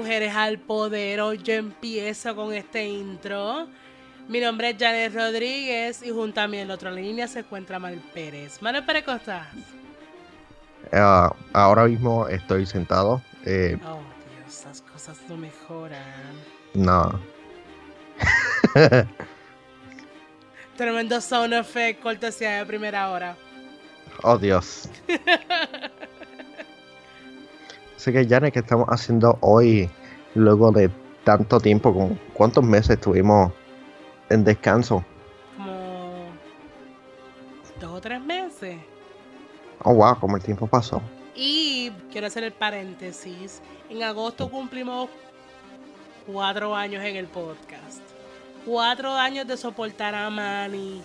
Mujeres al Poder. Hoy yo empiezo con este intro. Mi nombre es Janet Rodríguez y junto a mí en la otra línea se encuentra Manuel Pérez. Manuel Pérez, ¿cómo estás? Ah, ahora mismo estoy sentado. Eh, Oh, Dios, esas cosas no mejoran. no. Tremendo sound effect, cortesía de primera hora. Oh, Dios. Así que, Janet, ¿qué estamos haciendo hoy luego de tanto tiempo? ¿Con ¿Cuántos meses estuvimos en descanso? Como dos o tres meses. Oh, wow, como el tiempo pasó. Y quiero hacer el paréntesis. En agosto cumplimos cuatro años en el podcast. Cuatro años de soportar a Manny.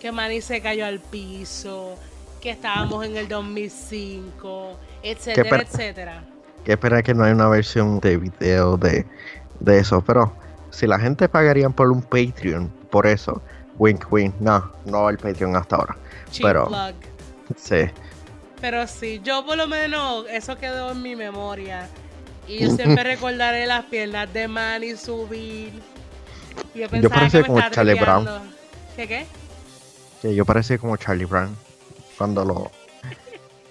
Que Manny se cayó al piso. Que estábamos en el 2005. Etcétera, etcétera. Que espera que no hay una versión de video de, de eso. Pero si la gente pagaría por un Patreon por eso, wink, wink, no, no el Patreon hasta ahora. Cheap Pero- plug. Sí. Pero sí, yo por lo menos eso quedó en mi memoria. Y yo siempre recordaré las piernas de Manny subir. Y yo pensaba parecía como Charlie Brown. ¿Qué qué? Que yo parecía como Charlie Brown cuando lo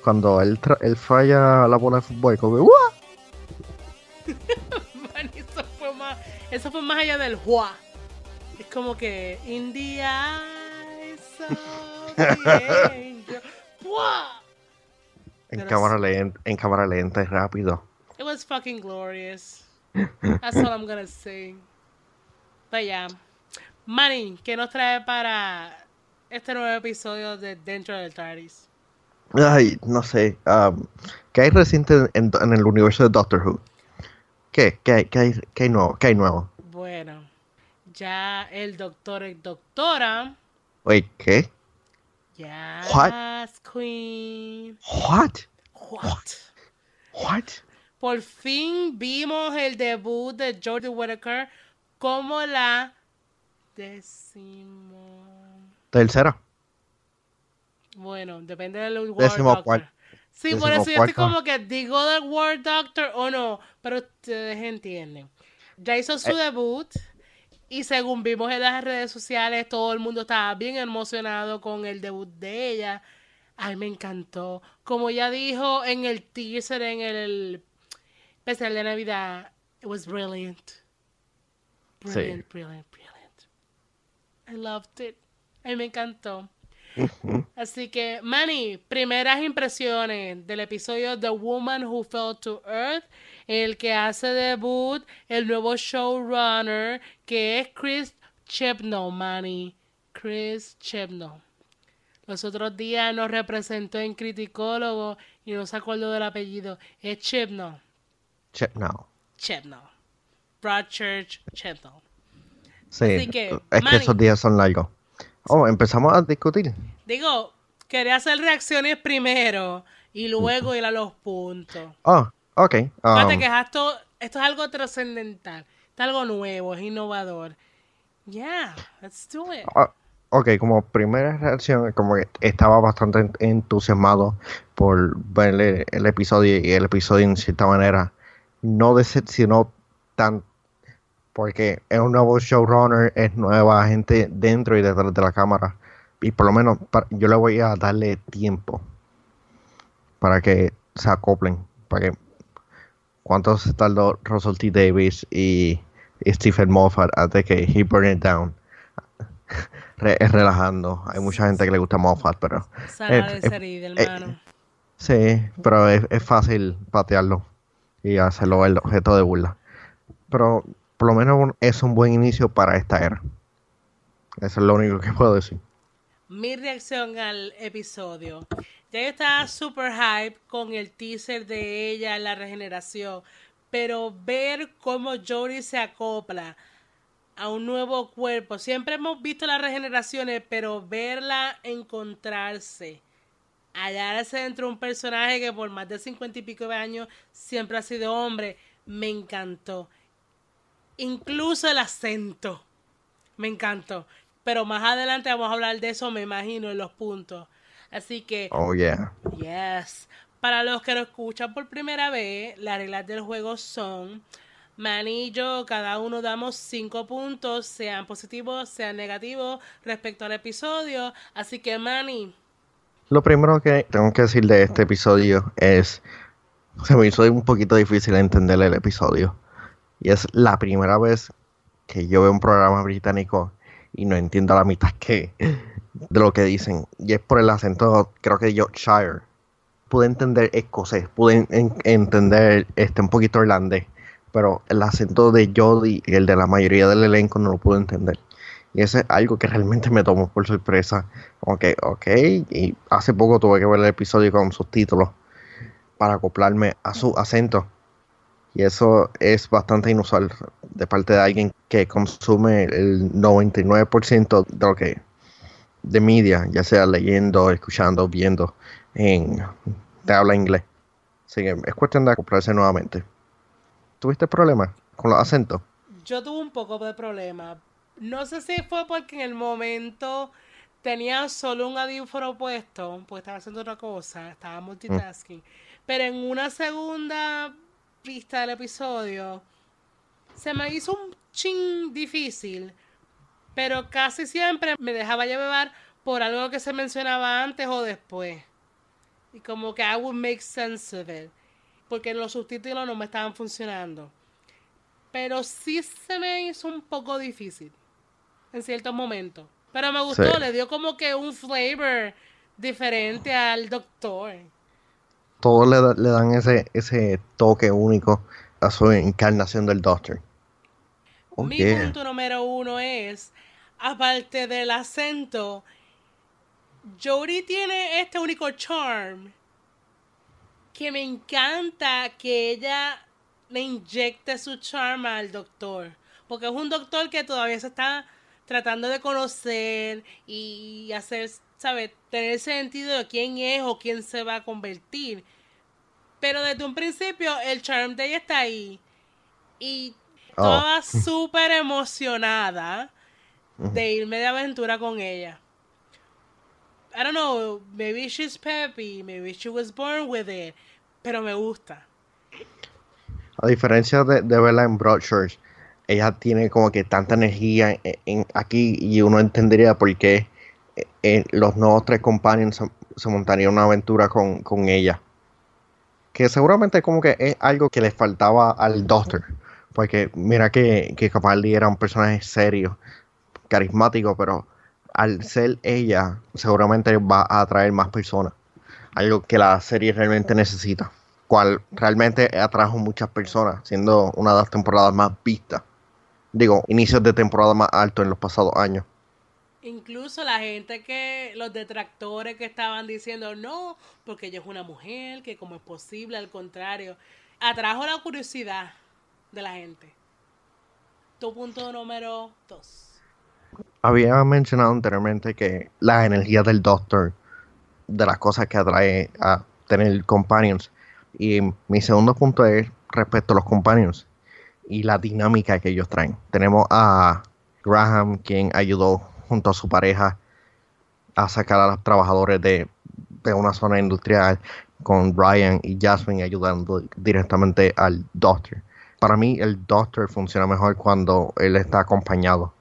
cuando él, tra- él falla la bola de fútbol como. Man, eso fue más, eso fue más allá del juá. Es como que in the eyes of the angel. ¡Juá! en Pero cámara lenta en cámara lenta y rápido It was fucking glorious. That's all I'm gonna say. But yeah. Manny, ¿qué nos trae para este nuevo episodio de Dentro del TARDIS? Ay no sé um, ¿qué hay reciente en, en el universo de Doctor Who? ¿qué? ¿qué hay, qué hay, qué hay nuevo? ¿qué hay nuevo? Bueno, ya el doctor y doctora. Wait, ¿qué? Yes, Queen. what? What? what? Por fin vimos el debut de Jodie Whittaker como la décimo. tercera Bueno, depende del Word Décimo Doctor. Sí, décimo por eso yo estoy como que digo del Word Doctor o no, pero ustedes entienden. Ya hizo su Eh. debut y según vimos en las redes sociales, todo el mundo estaba bien emocionado con el debut de ella. Ay, me encantó. Como ya dijo en el teaser, en el especial de Navidad, it was brilliant. Sí. Brilliant, brilliant, brilliant. I loved it. Ay, me encantó. Así que, Manny, primeras impresiones del episodio The Woman Who Fell to Earth, el que hace debut el nuevo showrunner, que es Chris Chibnall, Manny. Chris Chibnall. Los otros días nos representó en Criticólogo y no se acordó del apellido. Es Chibnall. Che- no Chibnall. Broadchurch Chibnall. sí Así que, es que Manny. esos días son largos oh empezamos a discutir Digo, quería hacer reacciones primero y luego ir a los puntos. oh ok um, que esto, esto es algo trascendental, es algo nuevo, es innovador. Yeah, let's do it. Ah, ok, como primera reacción, como que estaba bastante en- entusiasmado por ver el, el episodio y el episodio en cierta manera no decepcionó tan porque es un nuevo showrunner, es nueva gente dentro y detrás de la cámara y por lo menos yo le voy a darle tiempo para que se acoplen, para que cuánto se tardó Russell T. Davis y, y Stephen Moffat antes que he burn it down Re- es relajando. Hay mucha gente que le gusta Moffat, pero Sana eh, de eh, ser hermano. sí, pero es, es fácil patearlo y hacerlo el objeto de burla. Pero por lo menos es un buen inicio para esta era. Eso es lo único que puedo decir. Mi reacción al episodio. Ya yo estaba super hype con el teaser de ella la regeneración, pero ver cómo Jodie se acopla a un nuevo cuerpo. Siempre hemos visto las regeneraciones, pero verla encontrarse, hallarse dentro de un personaje que por más de cincuenta y pico de años siempre ha sido hombre, me encantó. Incluso el acento. Me encantó. Pero más adelante vamos a hablar de eso, me imagino, en los puntos. Así que, Oh, yeah. yes. Para los que lo escuchan por primera vez, las reglas del juego son: Manny y yo, cada uno damos cinco puntos, sean positivos, sean negativos, respecto al episodio. Así que, Manny. Lo primero que tengo que decir de este episodio es. Se me hizo un poquito difícil entender el episodio. Y es la primera vez que yo veo un programa británico y no entiendo la mitad de lo que dicen. Y es por el acento, creo que Yorkshire. Pude entender escocés, pude entender este un poquito irlandés pero el acento de Jodie y el de la mayoría del elenco no lo pude entender. Y eso es algo que realmente me tomó por sorpresa. Ok, ok. Y hace poco tuve que ver el episodio con subtítulos para acoplarme a su acento. Y eso es bastante inusual de parte de alguien que consume el 99% de lo que de media, ya sea leyendo, escuchando, viendo en de habla inglés. Así que es cuestión de acoplarse nuevamente. ¿Tuviste problemas con los acentos? Yo tuve un poco de problema. No sé si fue porque en el momento tenía solo un audífono puesto, pues estaba haciendo otra cosa, estaba multitasking. Pero en una segunda vista del episodio, se me hizo un ching difícil, pero casi siempre me dejaba llevar por algo que se mencionaba antes o después. Y como que I would make sense of it porque los subtítulos no me estaban funcionando. Pero sí se me hizo un poco difícil en ciertos momentos. Pero me gustó, le dio como que un flavor diferente al doctor. Todos le, dan ese, ese toque único a su encarnación del doctor. Oh, Mi punto número uno es, aparte del acento, Jodie tiene este único charm que me encanta que ella le inyecte su charma al doctor. Porque es un doctor que todavía se está tratando de conocer y hacer, ¿sabes? Tener sentido de quién es o quién se va a convertir. Pero desde un principio el charm de ella está ahí. Y oh. toda súper emocionada de irme de aventura con ella. I don't know, maybe she's peppy, maybe she was born with it, pero me gusta. A diferencia de, verla en Broadchurch, ella tiene como que tanta energía en, aquí y uno entendería por qué eh, eh, los nuevos tres companions se, montarían una aventura con, ella. Que seguramente como que es algo que le faltaba al Doctor. Porque mira que, que Capaldi era un personaje serio, carismático, pero al ser ella, seguramente va a atraer más personas. Algo que la serie realmente necesita. Cual realmente atrajo muchas personas, siendo una de las temporadas más vistas. Digo, inicios de temporada más alto en los pasados años. Incluso la gente que, los detractores que estaban diciendo no, porque ella es una mujer, que como es posible, al contrario, atrajo la curiosidad de la gente. Tu punto número dos había mencionado anteriormente que la energía del Doctor, de las cosas que atrae a tener companions. Y mi segundo punto es respecto a los companions y la dinámica que ellos traen. Tenemos a Graham, quien ayudó junto a su pareja a sacar a los trabajadores de, de una zona industrial, con Brian y Jasmine ayudando directamente al Doctor. Para mí el Doctor funciona mejor cuando él está acompañado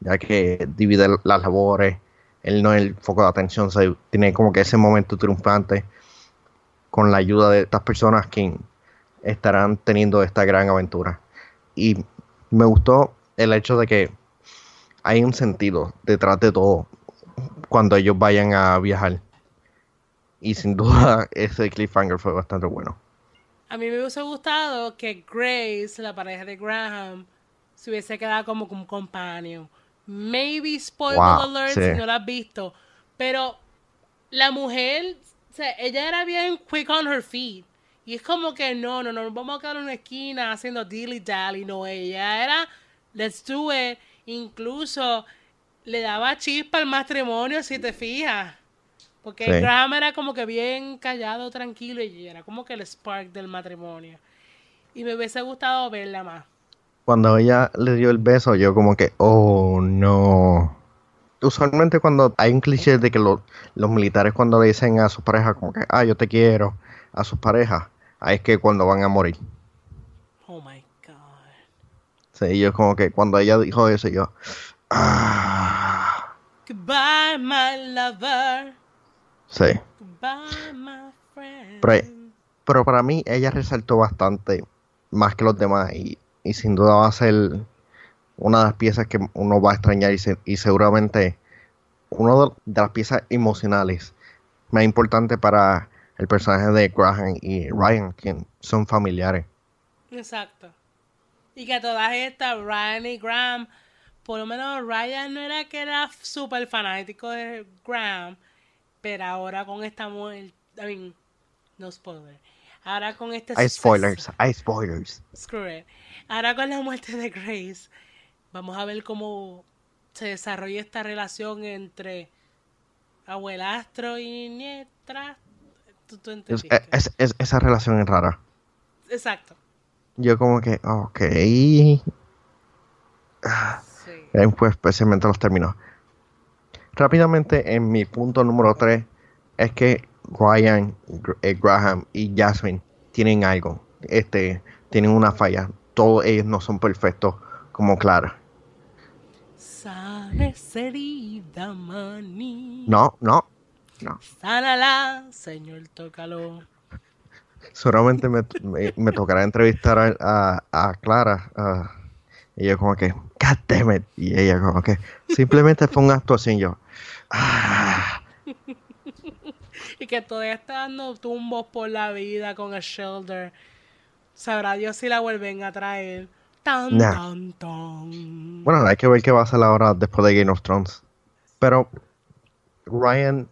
ya que divide las labores, él no es el foco de atención, se tiene como que ese momento triunfante con la ayuda de estas personas que estarán teniendo esta gran aventura. Y me gustó el hecho de que hay un sentido detrás de todo cuando ellos vayan a viajar. Y sin duda ese cliffhanger fue bastante bueno. A mí me hubiese gustado que Grace, la pareja de Graham, se hubiese quedado como un compañero Maybe spoiler alert si no la has visto. Pero la mujer, o sea, ella era bien quick on her feet. Y es como que no, no, no, vamos a quedar en una esquina haciendo dilly dally. No, ella era, let's do it. Incluso le daba chispa al matrimonio, si te fijas. Porque Graham era como que bien callado, tranquilo, y era como que el spark del matrimonio. Y me hubiese gustado verla más cuando ella le dio el beso, yo como que, oh no. Usualmente cuando hay un cliché de que los militares cuando le dicen a su pareja como que, ah, yo te quiero, a sus parejas, ahí es que cuando van a morir. Sí, yo como que cuando ella dijo eso, yo... Ah, Goodbye, my lover. sí. Goodbye, my friend. Pero, pero para mí ella resaltó bastante más que los demás y, y sin duda va a ser una de las piezas que uno va a extrañar y, se- y seguramente una de, de las piezas emocionales más importantes para el personaje de Graham y Ryan, que son familiares. Exacto. Y que todas estas, Ryan y Graham, por lo menos Ryan no era que era súper fanático de Graham, pero ahora con esta muerte, I mean, no spoiler. Ahora con este Hay spoilers, hay spoilers. Screw it. Ahora con la muerte de Grace, vamos a ver cómo se desarrolla esta relación entre abuelastro y nietra. Tú, tú Es- entendiste. es- es- esa relación es rara. Exacto. Yo como que, ok. Sí. Pues especialmente los términos. Rápidamente, en mi punto número 3 es que Ryan, eh, Graham y Jasmine tienen algo. Este, tienen una falla. Todos ellos no son perfectos como Clara. No, no, no. Sánala, Señor, tócalo. Solamente me, me- me tocará entrevistar a, a- a Clara. y yo como que, God damn it. Y ella como que, simplemente fue una actuación. Yo, ah, Y que todavía está dando tumbos por la vida con el Shelter. Sabrá Dios si la vuelven a traer. Tan, Nah. tan, tan. Bueno, hay que ver qué va a hacer ahora después de Game of Thrones. Pero Ryan,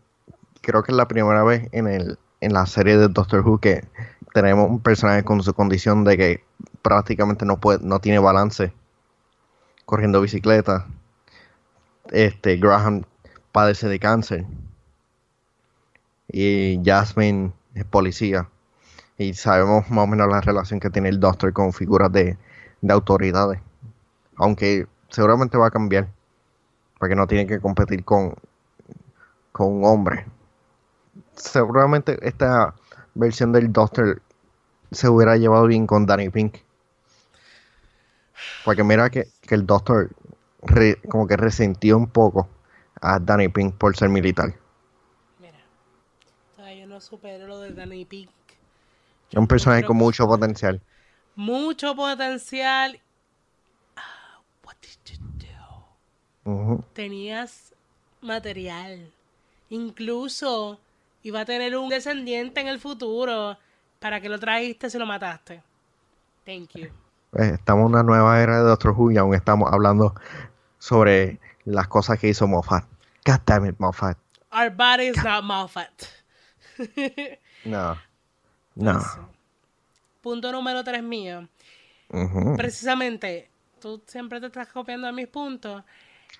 creo que es la primera vez en el en la serie de Doctor Who que tenemos un personaje con su condición de que prácticamente no puede, no tiene balance corriendo bicicleta. Este Graham padece de cáncer. Y Jasmine es policía. Y sabemos más o menos la relación que tiene el Doctor con figuras de, de autoridades. Aunque seguramente va a cambiar porque no tiene que competir con con un hombre seguramente esta versión del Doctor se hubiera llevado bien con Danny Pink porque mira que, que el Doctor re- como que resentió un poco a Danny Pink por ser militar Mira, todavía no supero lo de Danny Pink. es un personaje con mucho potencial Mucho potencial. Ah, what did you do? Ujú. Tenías material. Incluso iba a tener un descendiente en el futuro. ¿Para que lo trajiste si lo mataste? Thank you. Eh, Estamos en una nueva era de Doctor Who y aún estamos hablando sobre las cosas que hizo Moffat. God damn it, Moffat. Our body is not Moffat. No. No. Punto número tres mío. Ujú. Precisamente, tú siempre te estás copiando de mis puntos.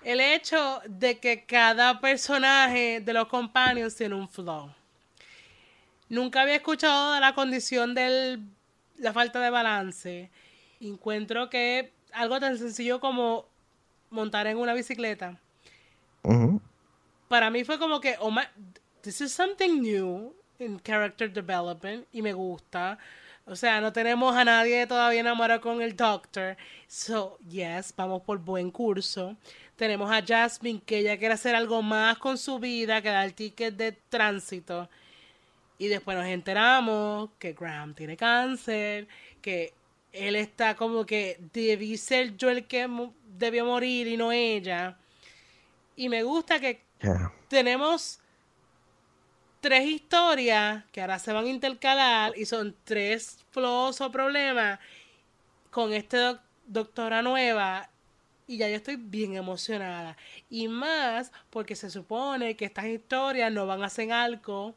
El hecho de que cada personaje de los companions tiene un flow. Nunca había escuchado de la condición de la falta de balance. Encuentro que algo tan sencillo como montar en una bicicleta. Para mí fue como que, oh my, this is something new in character development y me gusta. O sea, no tenemos a nadie todavía enamorado con el Doctor. So, yes, vamos por buen curso. Tenemos a Jasmine que ella quiere hacer algo más con su vida que dar ticket de tránsito. Y después nos enteramos que Graham tiene cáncer, que él está como que debí ser yo el que debió morir y no ella. Y me gusta que Yeah. tenemos tres historias que ahora se van a intercalar y son tres flows o problemas con esta doc- doctora nueva y ya yo estoy bien emocionada y más porque se supone que estas historias no van a ser algo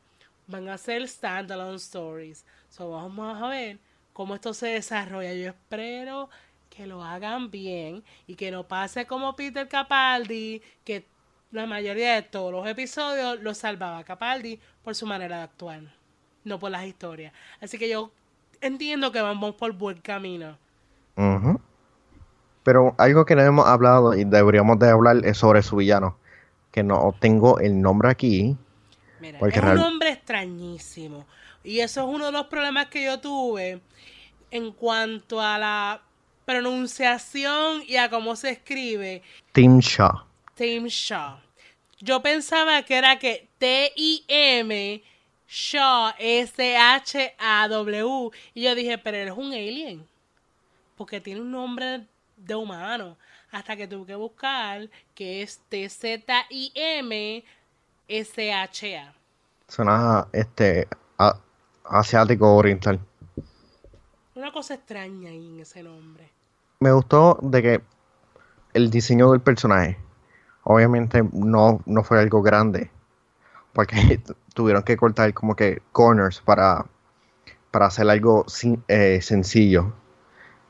van a ser standalone stories so vamos a ver cómo esto se desarrolla yo espero que lo hagan bien y que no pase como Peter Capaldi que la mayoría de todos los episodios lo salvaba Capaldi por su manera de actuar, no por las historias. Así que yo entiendo que vamos por buen camino. Ujú. Pero algo que no hemos hablado y deberíamos de hablar es sobre su villano. Que no tengo el nombre aquí. Mira, es real- un hombre extrañísimo. Y eso es uno de los problemas que yo tuve en cuanto a la pronunciación y a cómo se escribe. Tim Shaw. Tim Shaw. Yo pensaba que era que T-I-M Shaw S-H-A-W. Y yo dije, pero él es un alien. Porque tiene un nombre de humano. Hasta que tuve que buscar que es T-Z-I-M S-H-A. Suena este asiático oriental. Una cosa extraña ahí en ese nombre. Me gustó de que el diseño del personaje, obviamente no, no fue algo grande, porque tuvieron que cortar como que corners para, para hacer algo eh, sencillo,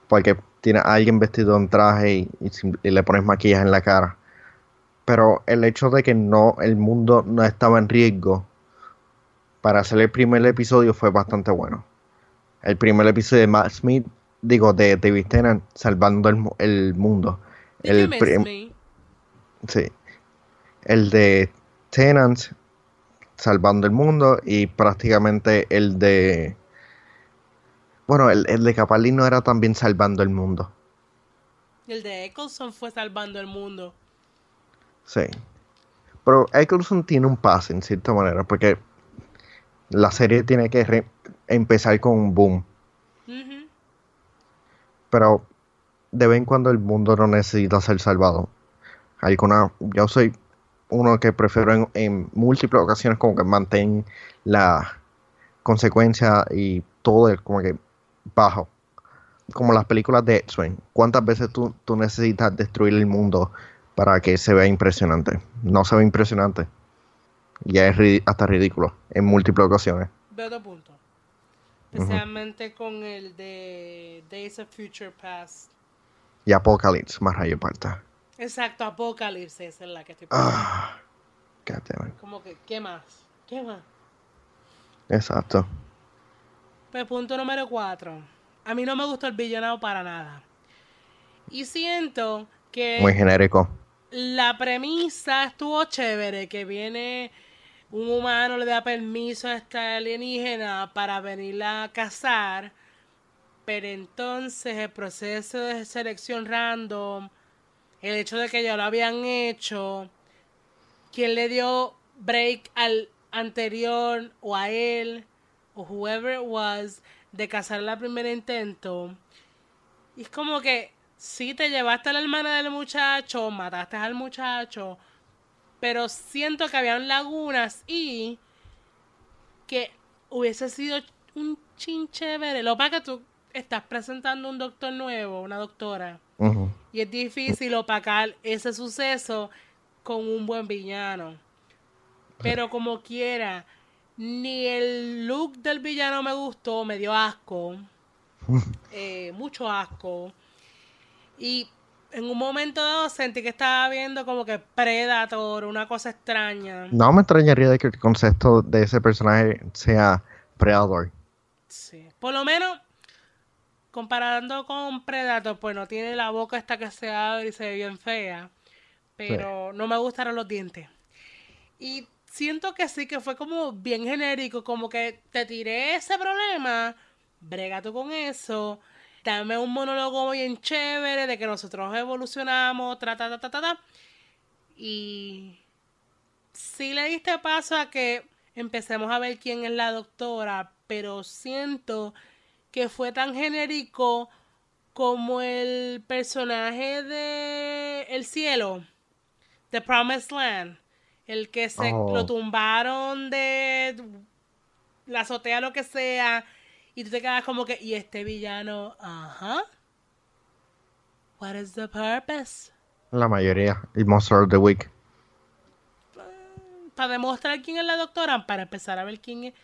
porque tiene a alguien vestido en traje y, y, le pones maquillaje en la cara. Pero el hecho de que no, el mundo no estaba en riesgo para hacer el primer episodio fue bastante bueno. El primer episodio de Matt Smith, digo, de David Tennant salvando el, mundo. El sí. El de Tennant salvando el mundo y prácticamente el de... Bueno, el, el de Capaldi no era también salvando el mundo. El de Eccleston fue salvando el mundo. Sí. Pero Eccleston tiene un pase en cierta manera, porque la serie tiene que empezar con un boom. Pero de vez en cuando el mundo no necesita ser salvado. Alguna, yo soy uno que prefiero en, múltiples ocasiones como que mantén la consecuencia y todo como que bajo. Como las películas de X-Men. ¿Cuántas veces tú, tú necesitas destruir el mundo para que se vea impresionante? No se ve impresionante ya es hasta ridículo en múltiples ocasiones. Veo punto. Especialmente con el de Days of Future Past. Y Apocalypse, más rayo parta. Exacto, Apocalypse es la que estoy ah. Como que, ¿qué más? ¿Qué más? Exacto. Pues punto número cuatro. A mí no me gustó el villano para nada. Y siento que... Muy genérico. La premisa estuvo chévere, que viene un humano le da permiso a esta alienígena para venirla a cazar, pero entonces el proceso de selección random, el hecho de que ya lo habían hecho, quien le dio break al anterior o a él o whoever it was de cazar la primer intento, y es como que si te llevaste a la hermana del muchacho, mataste al muchacho, pero siento que habían lagunas y que hubiese sido un chinche Lo para que tú estás presentando un doctor nuevo, una doctora, y es difícil opacar ese suceso con un buen villano. Pero como quiera, ni el look del villano me gustó, me dio asco, eh, mucho asco. Y en un momento dado sentí que estaba viendo como que Predator, una cosa extraña. No me extrañaría de que el concepto de ese personaje sea Predator. Sí, por lo menos comparando con Predator, pues no tiene la boca esta que se abre y se ve bien fea, pero no me gustaron los dientes. Y siento que sí, que fue como bien genérico, como que te tiré ese problema, brega tú con eso dame un monólogo bien chévere de que nosotros evolucionamos, ta, ta, ta, ta, ta. Y sí le diste paso a que empecemos a ver quién es la doctora, pero siento que fue tan genérico como el personaje de El Cielo, The Promised Land, el que se oh. lo tumbaron de la azotea, lo que sea, y tú te quedas como que, ¿y este villano? Ajá. What is the purpose? La mayoría. Y Monster of the Week. Para demostrar quién es la doctora, para empezar a ver quién es,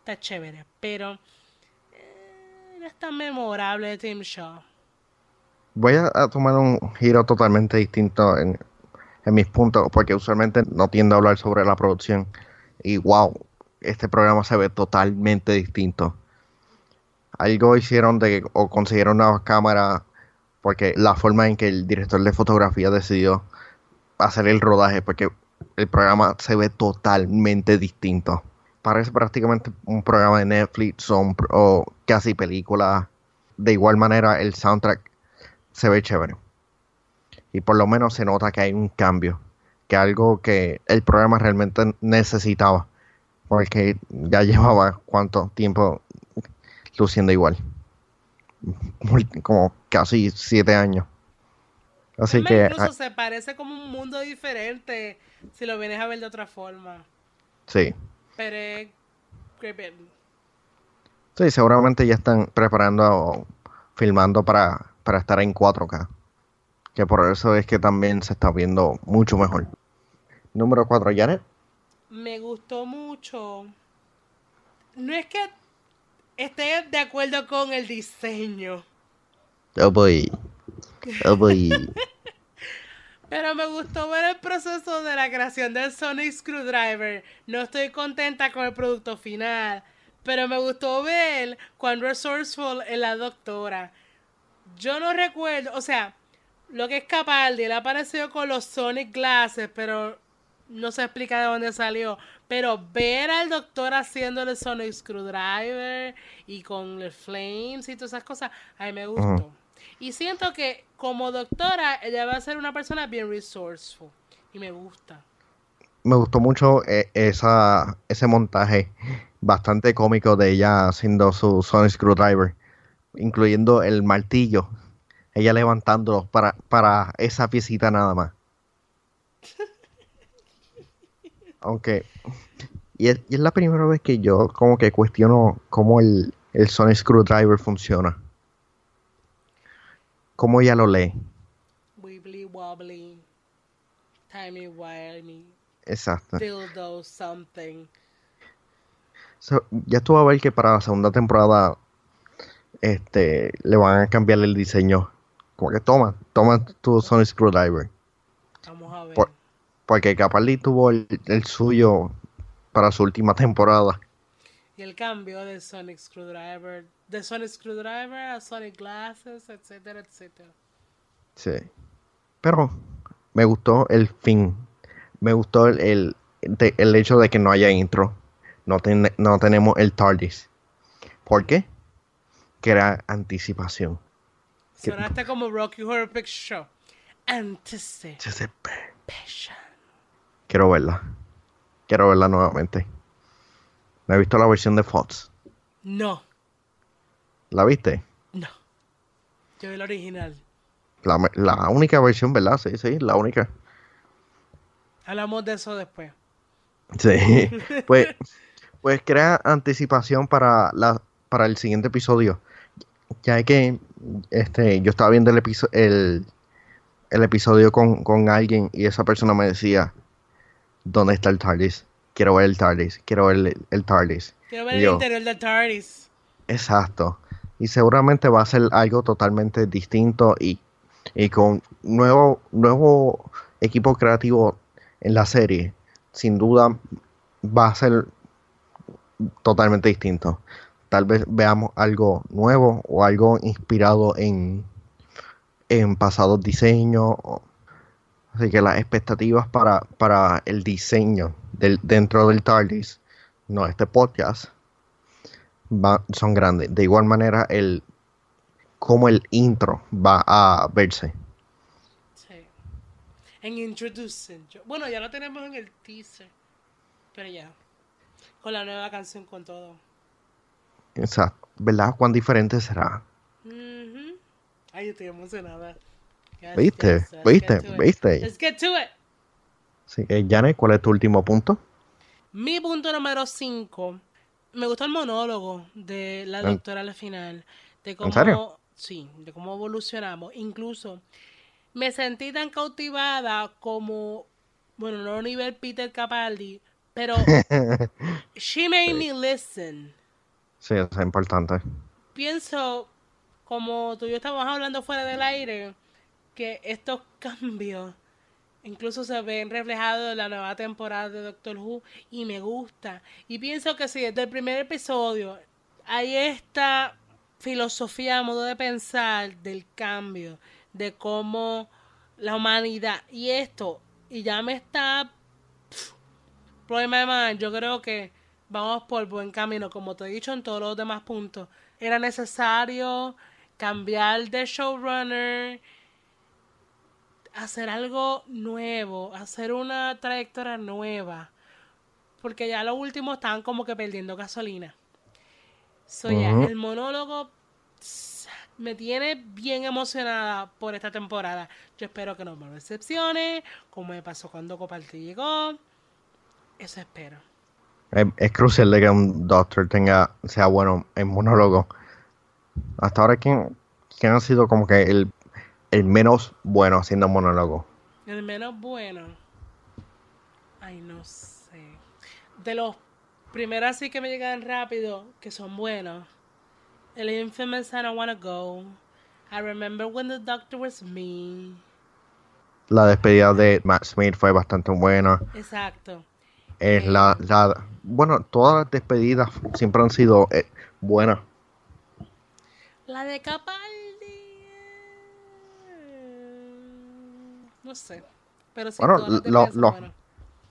está chévere. Pero eh, no es tan memorable Tim Shaw. Voy a, tomar un giro totalmente distinto en, en mis puntos, porque usualmente no tiendo a hablar sobre la producción. Y wow, este programa se ve totalmente distinto algo hicieron de o consiguieron una cámara porque la forma en que el director de fotografía decidió hacer el rodaje porque el programa se ve totalmente distinto parece prácticamente un programa de Netflix o, casi película de igual manera el soundtrack se ve chévere. Y por lo menos se nota que hay un cambio, que algo que el programa realmente necesitaba, porque ya llevaba cuánto tiempo luciendo igual, como casi siete años. Así que incluso ah, se parece como un mundo diferente si lo vienes a ver de otra forma. sí, Pero es creepy. sí, seguramente ya están preparando o filmando para, para estar en 4K. Que por eso es que también se está viendo mucho mejor. Número 4, Janet. me gustó mucho. No es que esté de acuerdo con el diseño, Oh boy. Oh boy. pero me gustó ver el proceso de la creación del Sonic Screwdriver. No estoy contenta con el producto final, pero me gustó ver cuán resourceful es la doctora. Yo no recuerdo, o sea, lo que es Capaldi, él apareció con los Sonic Glasses, pero no se explica de dónde salió. Pero ver al doctor haciendo el Sonic Screwdriver y con el Flames y todas esas cosas, a mí me gustó. Y siento que como doctora, ella va a ser una persona bien resourceful. Y me gusta. Me gustó mucho eh, esa, ese montaje bastante cómico de ella haciendo su Sonic Screwdriver, incluyendo el martillo, ella levantándolo para, para esa piecita nada más. Aunque, y es, y es la primera vez que yo como que cuestiono cómo el, el Sonic Screwdriver funciona. Cómo ella lo lee. Wibbly wobbly. Timey wimey. Exacto. Dildo something. So, ya vas a ver que para la segunda temporada este le van a cambiar el diseño. Como que toma, toma tu Sonic Screwdriver. Vamos a ver. Por- porque Capaldi tuvo el, el suyo para su última temporada. Y el cambio de Sonic Screwdriver, de Sonic Screwdriver a Sonic Glasses, etcétera, etcétera. Sí. Pero me gustó el fin. Me gustó el, el hecho de que no haya intro. No, ten- no tenemos el TARDIS. ¿Por qué? Que era anticipación. Sonaste como Rocky Horror Picture Show. Anticipation. Quiero verla. Quiero verla nuevamente. No he visto la versión de Fox. No, ¿La viste? no. Yo vi el original. La, la única versión, ¿verdad? Sí, sí, la única. Hablamos de eso después. Sí. Pues, pues crea anticipación para la, para el siguiente episodio. Ya que este, yo estaba viendo el, episo- el, el episodio con, con alguien y esa persona me decía, ¿dónde está el TARDIS? Quiero ver el TARDIS, quiero ver el, el TARDIS. Quiero ver el interior del TARDIS. Exacto. Y seguramente va a ser algo totalmente distinto y, y con nuevo, nuevo equipo creativo en la serie. Sin duda va a ser totalmente distinto. Tal vez veamos algo nuevo o algo inspirado en, en pasados diseños. Así que las expectativas para, para el diseño del, dentro del TARDIS, no este podcast, va- son grandes. De igual manera, el cómo el intro va a verse. Sí. En Introducing. Bueno, ya lo tenemos en el teaser. Pero ya. Con la nueva canción, con todo. Exacto. ¿Verdad? ¿Cuán diferente será? Ujú. Ay, estoy emocionada. Yes, ¿Viste? yes, ¿Viste? ¿Viste? Let's get to it. Así que, Janet, ¿cuál es tu último punto? Mi punto número 5. Me gustó el monólogo de la ¿En- doctora al final. De cómo, serio? Sí, de cómo evolucionamos. Incluso me sentí tan cautivada como, bueno, no a nivel Peter Capaldi, pero she made me listen. Sí, es importante. Pienso, como tú y yo estábamos hablando fuera del aire, que estos cambios incluso se ven reflejados en la nueva temporada de Doctor Who y me gusta. Y pienso que si desde el primer episodio hay esta filosofía, modo de pensar del cambio, de cómo la humanidad y esto, y ya me está problema de más, yo creo que vamos por buen camino, como te he dicho en todos los demás puntos. Era necesario cambiar de showrunner, hacer algo nuevo, hacer una trayectoria nueva. Porque ya los últimos estaban como que perdiendo gasolina. So, ya, el monólogo me tiene bien emocionada por esta temporada. Yo espero que no me decepcione, como me pasó cuando Coparte llegó. Eso espero. Es, crucial de que un Doctor tenga, sea bueno en monólogo. Hasta ahora, ¿quién, quién ha sido como que el, el menos bueno haciendo monólogo? El menos bueno. Ay, no sé. De los primeros así que me llegan rápido, que son buenos. El infamous I Don't Wanna Go. I Remember When the Doctor Was Me. La despedida de Matt Smith fue bastante buena. Exacto. Es la, la, bueno, todas las despedidas siempre han sido eh, buenas. La de Capaldi. No sé. Pero sí, bueno, lo, lo,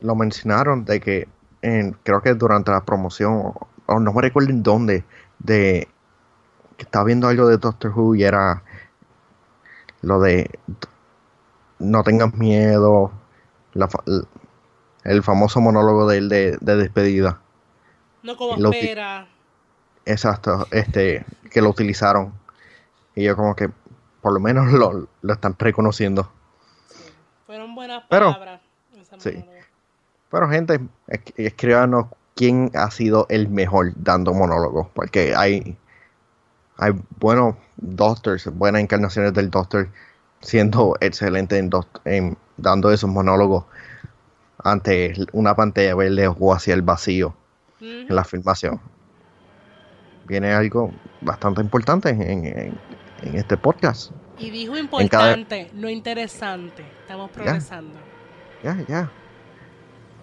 lo, mencionaron de que en, creo que durante la promoción, o no me recuerdo en dónde, de que estaba viendo algo de Doctor Who y era lo de no tengas miedo, el famoso monólogo de él de, despedida. No como espera. Exacto, este, que lo utilizaron. Y yo como que por lo menos lo, están reconociendo. Fueron buenas palabras. sí. Pero gente, escríbanos quién ha sido el mejor dando monólogos, porque hay hay buenos doctors, buenas encarnaciones del doctor siendo excelente en, dando esos monólogos ante una pantalla verde o hacia el vacío en la filmación. Viene algo bastante importante en, este podcast. Y dijo importante, no interesante. Estamos progresando. Ya, ya.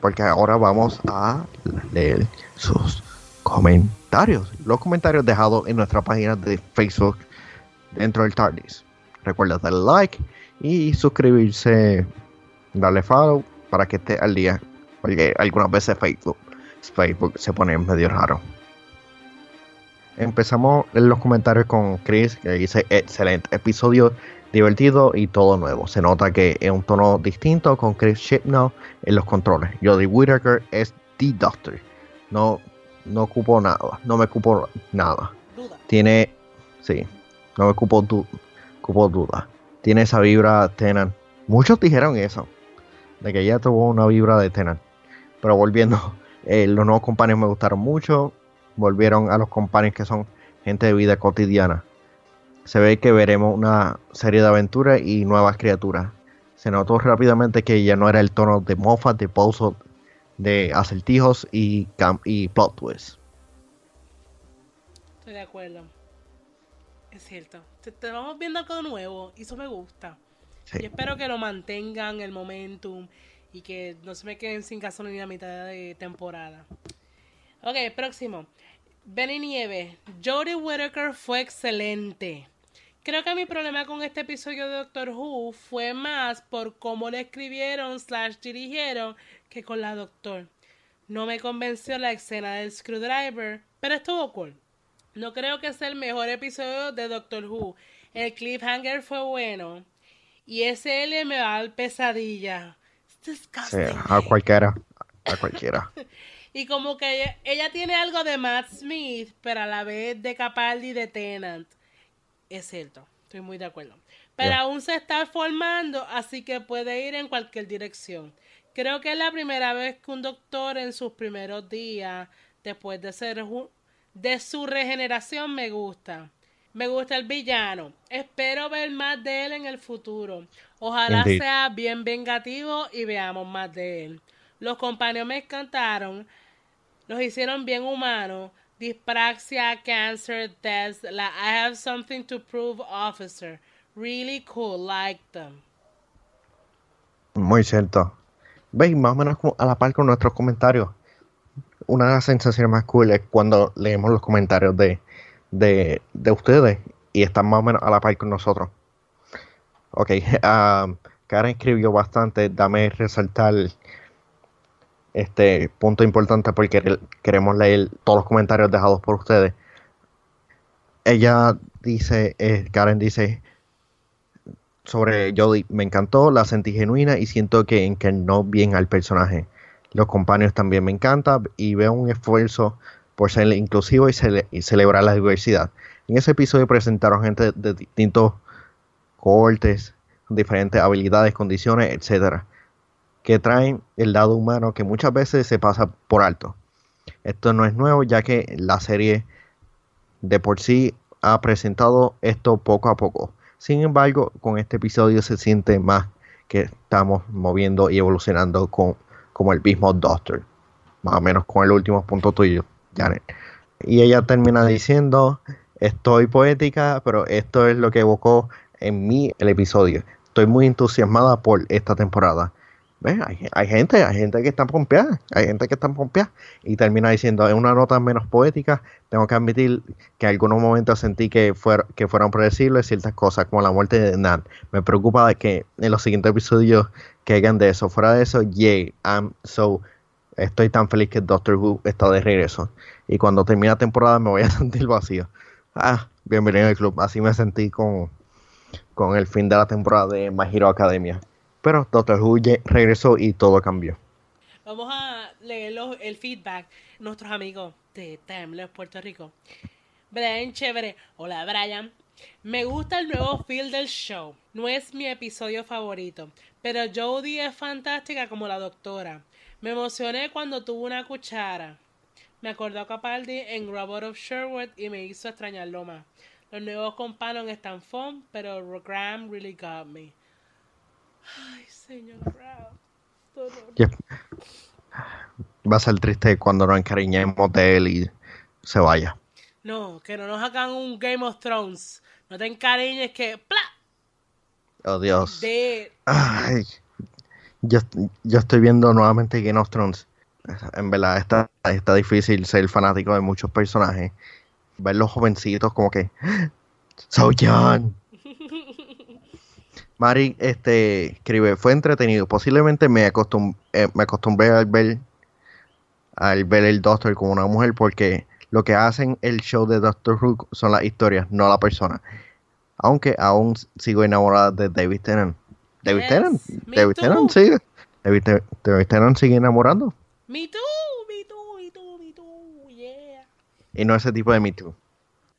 Porque ahora vamos a leer sus comentarios. Los comentarios dejados en nuestra página de Facebook dentro del TARDIS. Recuerda darle like y suscribirse, darle follow para que esté al día. Porque algunas veces Facebook, Facebook se pone medio raro. Empezamos en los comentarios con Chris, que dice excelente episodio, divertido y todo nuevo. Se nota que es un tono distinto con Chris Chibnall en los controles. Jodie Whittaker es The Doctor. No no ocupo nada, no me ocupo nada. Tiene, sí, no me ocupo, du duda. Tiene esa vibra Tenan. Muchos dijeron eso, de que ella tuvo una vibra de Tenan. Pero volviendo, eh, los nuevos compañeros me gustaron mucho. Volvieron a los compañeros que son gente de vida cotidiana. Se ve que veremos una serie de aventuras y nuevas criaturas. Se notó rápidamente que ya no era el tono de Moffat, de Pouso, de acertijos y, plot twists. Estoy de acuerdo. Es cierto. Te, vamos viendo algo nuevo y eso me gusta. Y espero que lo mantengan el momentum y que no se me queden sin gasolina a mitad de temporada. Ok, próximo. Benny Nieve. Jodie Whittaker fue excelente. Creo que mi problema con este episodio de Doctor Who fue más por cómo le escribieron slash dirigieron que con la Doctor. No me convenció la escena del screwdriver, pero estuvo cool. No creo que sea el mejor episodio de Doctor Who. El cliffhanger fue bueno. Y ese L me va al pesadilla. a cualquiera. A cualquiera. y como que ella, tiene algo de Matt Smith, pero a la vez de Capaldi de Tennant. Es cierto, estoy muy de acuerdo. Pero aún se está formando, así que puede ir en cualquier dirección. Creo que es la primera vez que un doctor en sus primeros días, después de ser de su regeneración, me gusta. Me gusta el villano. Espero ver más de él en el futuro. Ojalá sea bien vengativo y veamos más de él. Los compañeros me encantaron. Los hicieron bien humanos. Dyspraxia, cancer, death, la I have something to prove officer. Really cool, like them. Muy cierto veis más o menos a la par con nuestros comentarios. Una de las sensaciones más cool es cuando leemos los comentarios de, de, ustedes y están más o menos a la par con nosotros. Ok, um, Karen escribió bastante, dame resaltar este punto importante porque queremos leer todos los comentarios dejados por ustedes. Ella dice, eh, Karen dice sobre Jodie, me encantó, la sentí genuina y siento que no bien al personaje. Los compañeros también me encantan y veo un esfuerzo por ser inclusivo y, celebrar la diversidad. En ese episodio presentaron gente de distintos cortes, diferentes habilidades, condiciones, etcétera, que traen el lado humano que muchas veces se pasa por alto. Esto no es nuevo, ya que la serie de por sí ha presentado esto poco a poco. Sin embargo, con este episodio se siente más que estamos moviendo y evolucionando con, como el mismo Doctor. Más o menos con el último punto tuyo, Y ella termina diciendo, estoy poética, pero esto es lo que evocó en mí el episodio. Estoy muy entusiasmada por esta temporada. Hay, gente, hay gente que está pompeada, hay gente que está pompeada y termina diciendo en una nota menos poética, tengo que admitir que en algunos momentos sentí que, que fueron predecibles ciertas cosas, como la muerte de Nan. Me preocupa de que en los siguientes episodios que hagan de eso. Fuera de eso, yay, I'm so estoy tan feliz que Doctor Who está de regreso. Y cuando termine la temporada me voy a sentir vacío. Ah, bienvenido al club. Así me sentí con, con el fin de la temporada de My Hero Academia. Pero Doctor Who regresó y todo cambió. Vamos a leer el feedback. Nuestros amigos de Timeless Puerto Rico. Brian Chévere. Hola, Brian. Me gusta el nuevo feel del show. No es mi episodio favorito, pero Jodie es fantástica como la doctora. Me emocioné cuando tuvo una cuchara. Me acordó a Capaldi en Robot of Sherwood y me hizo extrañarlo más. Los nuevos companos están fun, pero Graham really got me. Ay, señor Va a ser triste cuando nos encariñemos de él y se vaya. No, que no nos hagan un Game of Thrones. No te encariñes que ¡pla! Oh Dios. Ay, yo, yo estoy viendo nuevamente Game of Thrones. En verdad está, está difícil ser fanático de muchos personajes. Ver los jovencitos como que So young. Mari este, escribe, fue entretenido. Posiblemente me, acostum eh, me acostumbré al ver, al ver el Doctor como una mujer porque lo que hacen el show de Doctor Who son las historias, no la persona. Aunque aún sigo enamorada de David Tennant. David Tennant. David Tennant sigue. David, David Tennant sigue enamorando. Me too, me too, me too, me too, yeah. Y no ese tipo de Me too.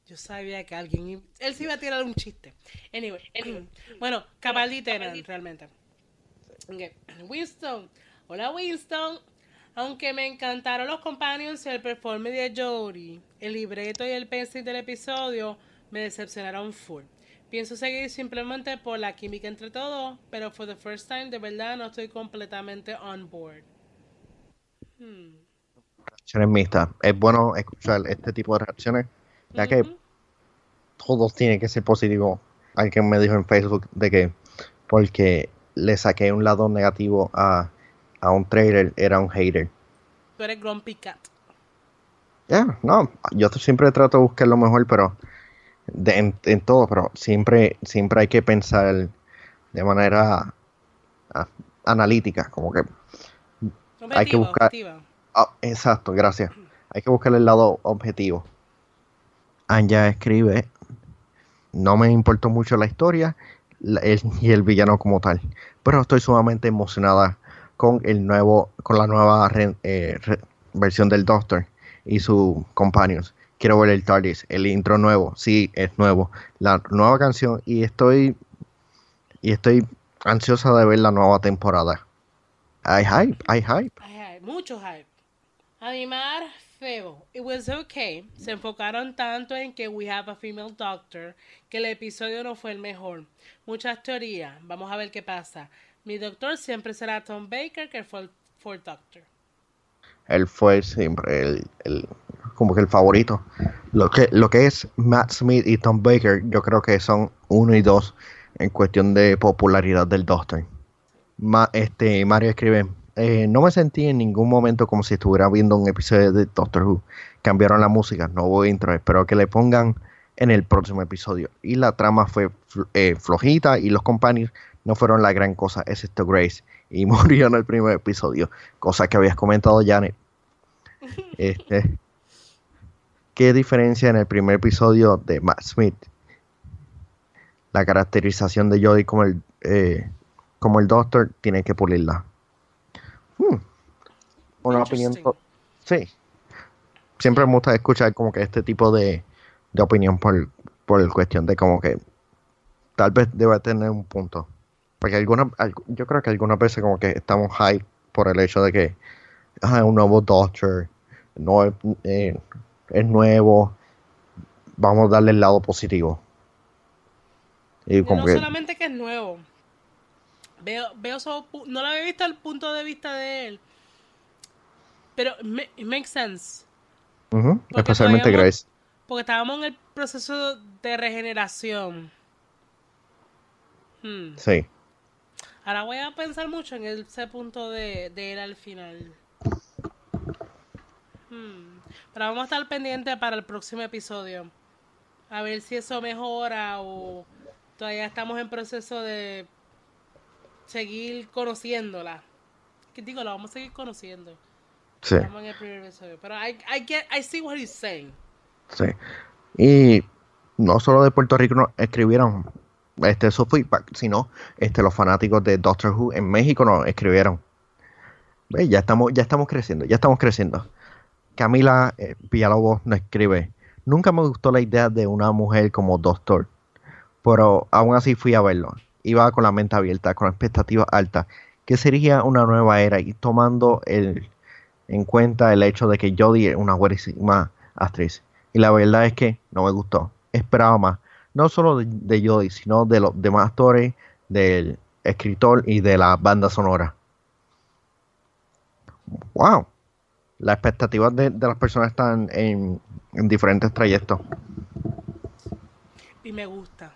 Yo sabía que alguien. Él se iba a tirar un chiste. Anyway. bueno, Capaldi Tennant, realmente. Winston. Hola, Winston. Aunque me encantaron los companions y el performance de Jodie, el libreto y el pencil del episodio me decepcionaron full. Pienso seguir simplemente por la química entre todos, pero for the first time de verdad no estoy completamente on board. Hmm. Reacciones mixtas. Es bueno escuchar este tipo de reacciones, ya que todos tienen que ser positivos. Alguien me dijo en Facebook de que porque le saqué un lado negativo a, un trailer, era un hater. Tú eres Grumpy Cat. Ya, no, yo siempre trato de buscar lo mejor, pero en, todo, pero siempre, siempre hay que pensar de manera analítica, como que hay que buscar. Ah, exacto, gracias. Hay que buscar el lado objetivo. Anja escribe no me importó mucho la historia y el villano como tal. Pero estoy sumamente emocionada con el nuevo, con la nueva eh, versión del Doctor y sus companions. Quiero ver el TARDIS, el intro nuevo, sí, es nuevo, la nueva canción y estoy y estoy ansiosa de ver la nueva temporada. Hay hype, hay hype. Hay hype, mucho hype. Animar feo. It was okay. Se enfocaron tanto en que we have a female doctor que el episodio no fue el mejor. Muchas teorías. Vamos a ver qué pasa. Mi doctor siempre será Tom Baker, que fue el Doctor. Él fue siempre el, el, como que el favorito. Lo que, lo que es Matt Smith y Tom Baker, yo creo que son uno y dos en cuestión de popularidad del Doctor. Ma, este, Mario escribe, eh, no me sentí en ningún momento como si estuviera viendo un episodio de Doctor Who. Cambiaron la música, no hubo intro, espero que le pongan en el próximo episodio. Y la trama fue eh, flojita y los compañeros no fueron la gran cosa, excepto Grace. Y murió en el primer episodio, cosa que habías comentado, Janet. Este, ¿Qué diferencia en el primer episodio de Matt Smith la caracterización de Jodie como el, eh, como el Doctor, tiene que pulirla. Hmm. Una opinión. Sí. Siempre me gusta escuchar como que este tipo de, de opinión por, por cuestión de como que tal vez debe tener un punto. Porque alguna, yo creo que algunas veces como que estamos hype por el hecho de que ah, un nuevo Doctor, no eh, es nuevo, vamos a darle el lado positivo. Y como no solamente que es nuevo. Veo, veo no lo había visto el punto de vista de él. Pero it makes sense. Especialmente Grace. Porque estábamos en el proceso de regeneración. Hmm. Sí. Ahora voy a pensar mucho en ese punto de, de él al final. Hmm. Pero vamos a estar pendientes para el próximo episodio. A ver si eso mejora o todavía estamos en proceso de seguir conociéndola. ¿Qué digo? La vamos a seguir conociendo. Sí. Estamos en el primer episodio. Pero I, I, get, I see what he's saying. Sí. Y no solo de Puerto Rico no escribieron este su feedback, sino este los fanáticos de Doctor Who en México nos escribieron. Ya estamos, ya estamos creciendo, ya estamos creciendo. Camila eh, Villalobos nos escribe, nunca me gustó la idea de una mujer como doctor, pero aún así fui a verlo. Iba con la mente abierta, con expectativas altas, que sería una nueva era y tomando en cuenta el hecho de que Jodie es una buenísima actriz. Y la verdad es que no me gustó. Esperaba más, no solo de, de Jodie, sino de los demás actores, del escritor y de la banda sonora. ¡Wow! Las expectativas de, las personas están en, diferentes trayectos. Y me gusta.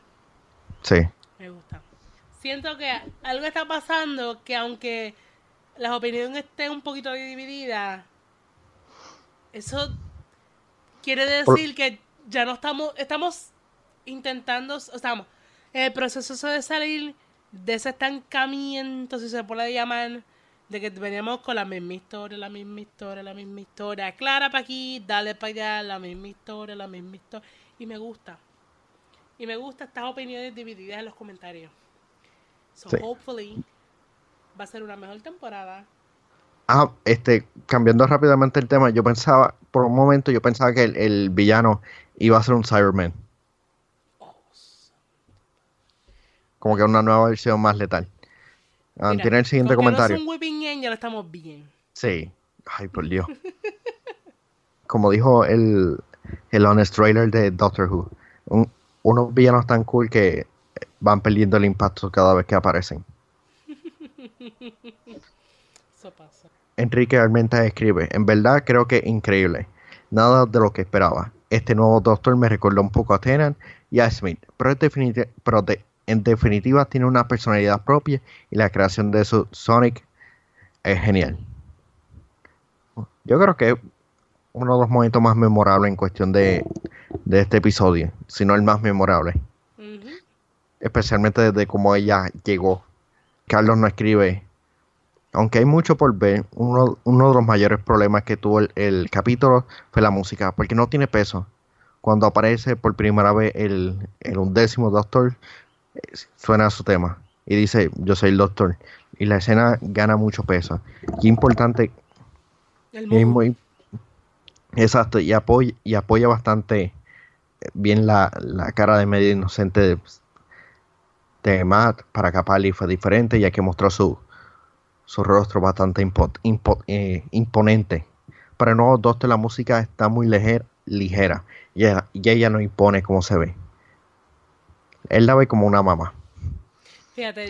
Sí. Me gusta. Siento que algo está pasando que aunque las opiniones estén un poquito divididas, eso quiere decir que ya no estamos, estamos intentando, estamos en el proceso de salir de ese estancamiento, si se puede llamar, de que veníamos con la misma historia, la misma historia, la misma historia. Clara para aquí, dale para allá, la misma historia, la misma historia. Y me gusta. Y me gusta estas opiniones divididas en los comentarios. So hopefully va a ser una mejor temporada. Ah, este, cambiando rápidamente el tema, yo pensaba, por un momento yo pensaba que el, villano iba a ser un Cyberman. Como que una nueva versión más letal. Ah, tiene el siguiente comentario. No es un ya lo estamos bien. Sí. Ay, por Dios. Como dijo el, el honest trailer de Doctor Who, unos villanos tan cool que van perdiendo el impacto cada vez que aparecen. Eso pasa. Enrique Armenta escribe, en verdad creo que increíble. Nada de lo que esperaba. Este nuevo Doctor me recordó un poco a Tennant y a Smith, pero es definitivamente en definitiva tiene una personalidad propia y la creación de su Sonic es genial. Yo creo que es uno de los momentos más memorables en cuestión de, este episodio, si no el más memorable. Especialmente desde cómo ella llegó. Carlos no escribe, aunque hay mucho por ver, uno, de los mayores problemas que tuvo el, capítulo fue la música, porque no tiene peso. Cuando aparece por primera vez el, el undécimo doctor, suena su tema. Y dice yo soy el doctor. Y la escena gana mucho peso. Qué importante es muy exacto y apoya y apoya bastante bien la, cara de medio inocente de, de Matt para Capali fue diferente ya que mostró su su rostro bastante eh, imponente. Para el nuevo doctor la música está muy ligera, ligera. Y, y ella no impone como se ve él la ve como una mamá.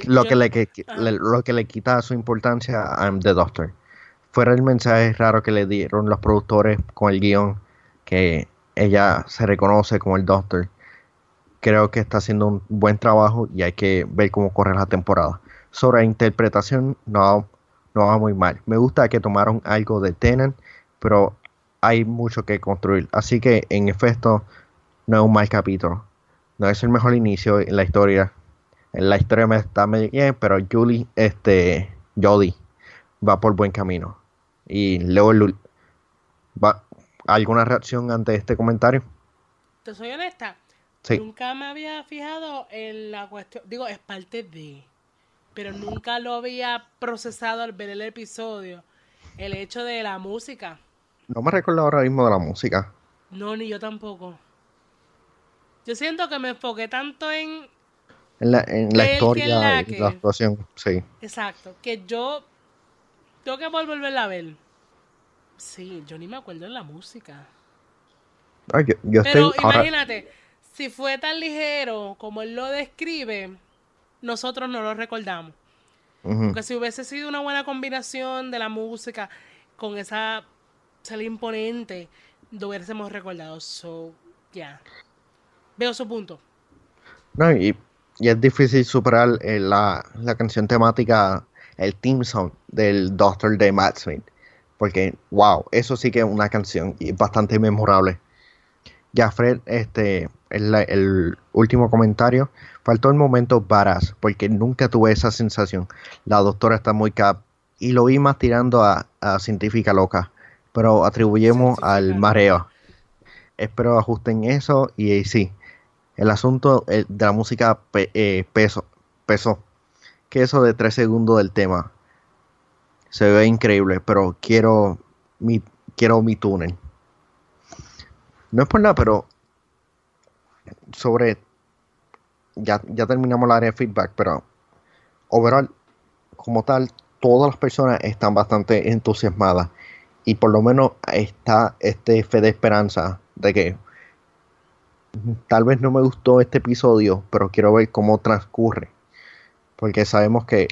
lo, que le, lo que le quita su importancia a The Doctor. Fuera el mensaje raro que le dieron los productores con el guion, que ella se reconoce como el Doctor. Creo que está haciendo un buen trabajo y hay que ver cómo corre la temporada. Sobre la interpretación, no, no va muy mal. Me gusta que tomaron algo de Tennant, pero hay mucho que construir. Así que, en efecto, no es un mal capítulo. No es el mejor inicio en la historia. En la historia me está medio bien, pero Julie, este, Jodie, va por buen camino. Y luego, ¿va, ¿alguna reacción ante este comentario? Te soy honesta. Sí. Nunca me había fijado en la cuestión. Digo, es parte de. Pero nunca lo había procesado al ver el episodio. El hecho de la música. No me recuerdo ahora mismo de la música. No, ni yo tampoco. Yo siento que me enfoqué tanto en. En la, en historia la que- la actuación, sí. Exacto. Que yo. Tengo que volverla a ver. Sí, yo ni me acuerdo de la música. Ay, yo, yo Pero estoy ahora. imagínate, si fue tan ligero como él lo describe, nosotros no lo recordamos. Porque si hubiese sido una buena combinación de la música con esa sala imponente, lo hubiésemos recordado. So, ya. Veo su punto. No, y, y es difícil superar eh, la, la canción temática, el theme song del Doctor de Matt Smith. Porque, wow, eso sí que es una canción y bastante memorable. Ya, Fred, este, el, el último comentario. Faltó el momento badass, porque nunca tuve esa sensación. La doctora está muy cap y lo vi más tirando a, a científica loca, pero atribuyemos Científica al mareo. Espero ajusten eso y eh, sí, el asunto eh, de la música pe- eh, peso, peso, que eso de tres segundos del tema se ve increíble, pero quiero mi, quiero mi túnel. No es por nada, pero sobre ya, ya terminamos la área de feedback, pero overall, como tal, todas las personas están bastante entusiasmadas y por lo menos está este fe de esperanza de que tal vez no me gustó este episodio, pero quiero ver cómo transcurre. Porque sabemos que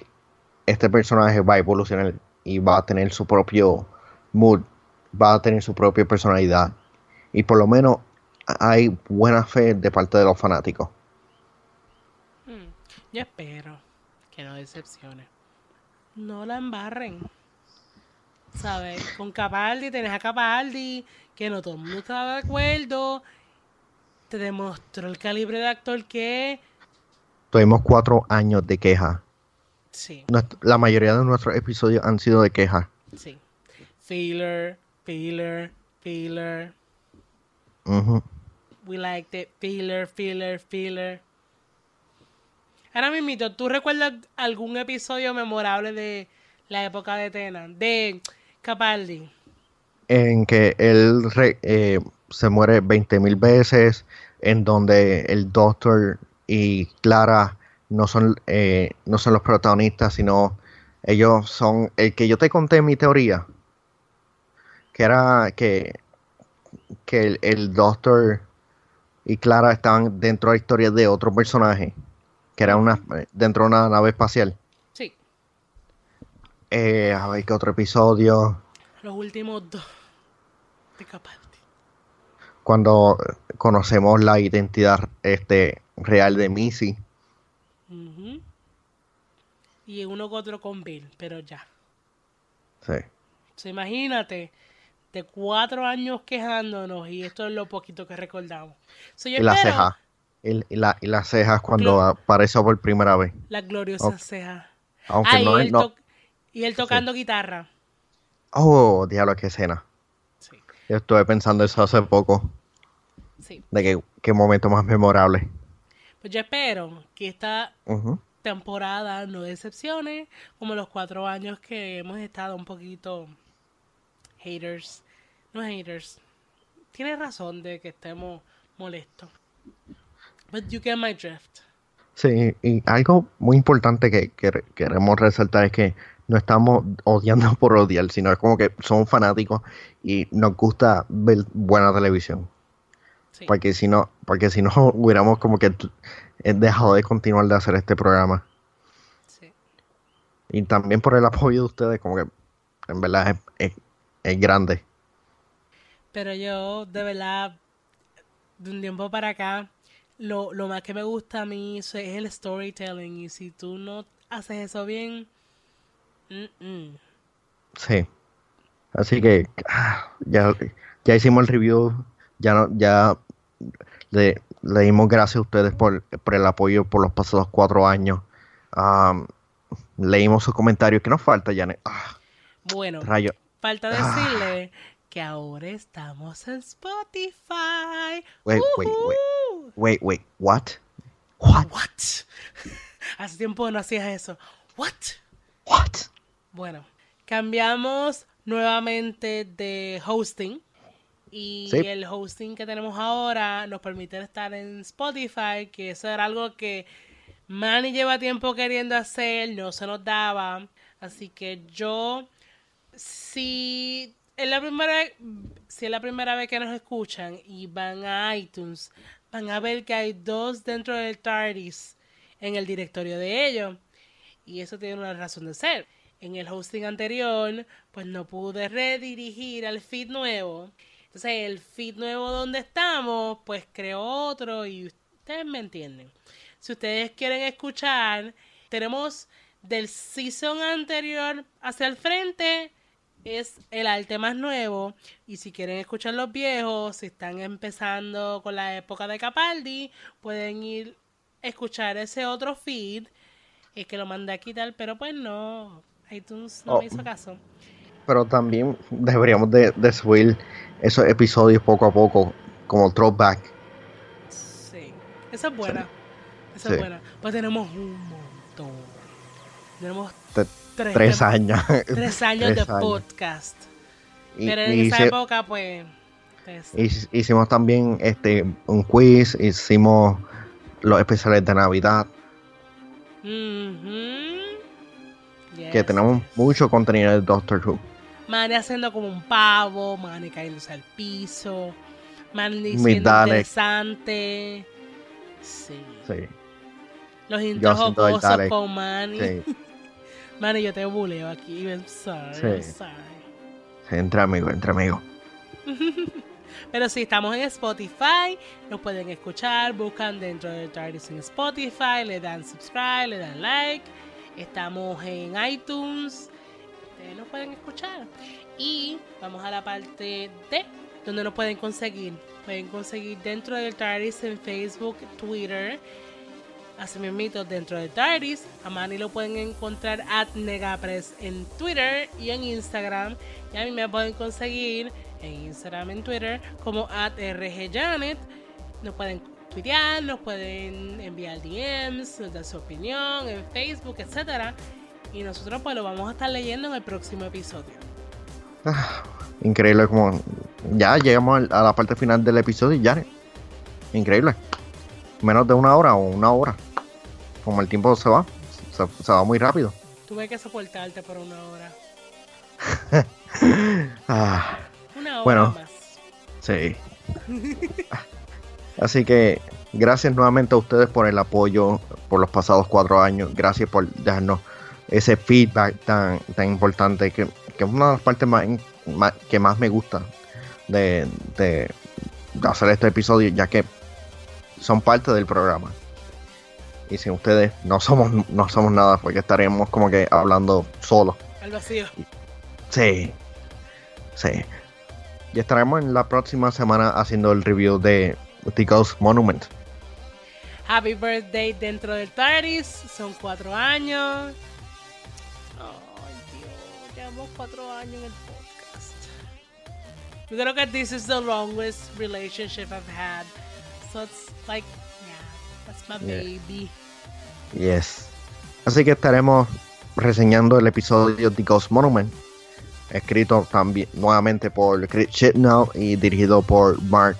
este personaje va a evolucionar y va a tener su propio mood, va a tener su propia personalidad. Y por lo menos hay buena fe de parte de los fanáticos. Hmm, Yo espero que no decepcione. No la embarren. ¿Sabes? Con Capaldi tenés a Capaldi, que no todo el mundo estaba de acuerdo. Te demostró el calibre de actor que. Tuvimos cuatro años de queja. Sí, La mayoría de nuestros episodios han sido de queja. sí. Filler, filler, filler. Ujú. We liked it. Filler, filler, filler. Ahora mismo, ¿tú recuerdas algún episodio memorable de la época de Tena? De Capaldi. en que él re- eh, se muere 20.000 veces, en donde el Doctor y Clara no son, eh, no son los protagonistas, sino ellos son el que yo te conté mi teoría, que era que, que el, el Doctor y Clara estaban dentro de la historia de otro personaje, que era una dentro de una nave espacial. Sí, Eh, a ver qué otro episodio. los últimos dos de Capaldi. Cuando conocemos la identidad este, real de Missy. Ujú. Y uno con otro con Bill, pero ya. Sí. So, imagínate, de cuatro años quejándonos y esto es lo poquito que recordamos. So, yo Y las cejas. Y, y la- y las cejas cuando Cla- apareció por primera vez. La gloriosa Ok. ceja. Aunque Ah, y, no, él no- to- y él tocando guitarra. Oh, diablo, qué escena. Yo estuve pensando eso hace poco. sí. De que, qué momento más memorable. Pues yo espero que esta temporada no decepcione, como los cuatro años que hemos estado un poquito haters. No haters. Tienes razón de que estemos molestos. But you get my drift. Sí, y algo muy importante que, que queremos resaltar es que no estamos odiando por odiar, sino es como que somos fanáticos y nos gusta ver buena televisión. Sí. Porque si no, porque si no hubiéramos como que eh, dejado de continuar de hacer este programa. sí. Y también por el apoyo de ustedes, como que en verdad es, es- es grande. Pero yo, de verdad, de un tiempo para acá, lo, lo más que me gusta a mí es el storytelling. Y si tú no haces eso bien, mm, mm. Sí. Así que ah, ya, ya hicimos el review, ya no, ya le, le dimos gracias a ustedes por, por el apoyo por los pasados cuatro años. Leímos sus comentarios. ¿Qué nos falta, Janet? Ah, bueno, rayo. falta Ah. decirle que ahora estamos en Spotify. Wait, wait, wait. Wait, wait, what? What? What? Hace tiempo no hacías eso. What? What? Bueno, cambiamos nuevamente de hosting. Y Sí. el hosting que tenemos ahora nos permite estar en Spotify, que eso era algo que Manny lleva tiempo queriendo hacer, no se nos daba. Así que yo, si es la primera, si es la primera vez que nos escuchan y van a iTunes, van a ver que hay dos dentro del TARDIS en el directorio de ellos. Y eso tiene una razón de ser. En el hosting anterior, pues no pude redirigir al feed nuevo. Entonces, el feed nuevo donde estamos, pues creo otro y ustedes me entienden. Si ustedes quieren escuchar, tenemos del season anterior hacia el frente es el arte más nuevo y si quieren escuchar los viejos, si están empezando con la época de Capaldi, pueden ir a escuchar ese otro feed es que lo mandé a quitar, pero pues no, iTunes no Oh. me hizo caso. Pero también deberíamos de, de subir esos episodios poco a poco, como throwback. Sí, esa es buena. Esa Sí. es buena. Pues tenemos un montón. Tenemos Te- tres, años. tres años Tres de años. podcast. Y- Pero en esa hice- época, pues. pues, hic- hicimos también este un quiz, hicimos los especiales de Navidad, que Yes, tenemos mucho contenido de Doctor Who. Manny haciendo como un pavo, Manny cayéndose al piso, Manny siendo interesante. Sí. Sí, Los intros jocosos con Manny. sí, Manny, yo te buleo aquí. I'm sorry, Sí. I'm sorry. sí, entre amigos, entre amigos. Pero si estamos en Spotify, nos pueden escuchar, buscan dentro de TARDIS en Spotify, le dan subscribe, le dan like. Estamos en iTunes, ustedes nos pueden escuchar. Y vamos a la parte de donde nos pueden conseguir. Pueden conseguir dentro del TARDIS en Facebook, Twitter. Así mismo dentro del TARDIS. A Manny lo pueden encontrar at Negapres en Twitter y en Instagram. Y a mí me pueden conseguir en Instagram, en Twitter, como RGJanet. Nos pueden tuitear, nos pueden enviar DMs, nos dar su opinión en Facebook, etcétera. Y nosotros pues lo vamos a estar leyendo en el próximo episodio. Ah, increíble como ya llegamos a la parte final del episodio ya. Increíble. Menos de una hora o una hora. Como el tiempo se va, se, se va muy rápido. Tuve que soportarte por una hora. Ah, Una hora Bueno. más. sí. Así que gracias nuevamente a ustedes por el apoyo por los pasados cuatro años. Gracias por darnos ese feedback tan, tan importante que, que es una de las partes más, más- que más me gusta de, de- de hacer este episodio, ya que son parte del programa. Y sin ustedes no somos, no somos nada, porque estaríamos como que hablando solos. Al vacío. Sí. Sí. Y estaremos en la próxima semana haciendo el review de The Ghost Monument. Happy birthday dentro del TARDIS. Son cuatro años. Ay, Dios. Llevamos cuatro años en el podcast. Yo creo que this is the longest relationship I've had. So it's like, yeah, that's my Yeah. baby. Yes. Así que estaremos reseñando el episodio The Ghost Monument. Escrito también nuevamente por Chris Chibnall y dirigido por Mark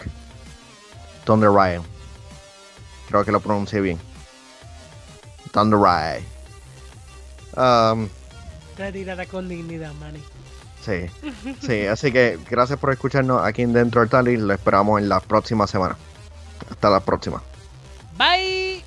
Thunder Ryan. Creo que lo pronuncié bien. Thunder Ryan. Um, Retirada con dignidad, Manny. Sí, sí, así que gracias por escucharnos aquí en Dentro del Tali. Lo esperamos en la próxima semana. Hasta la próxima. Bye.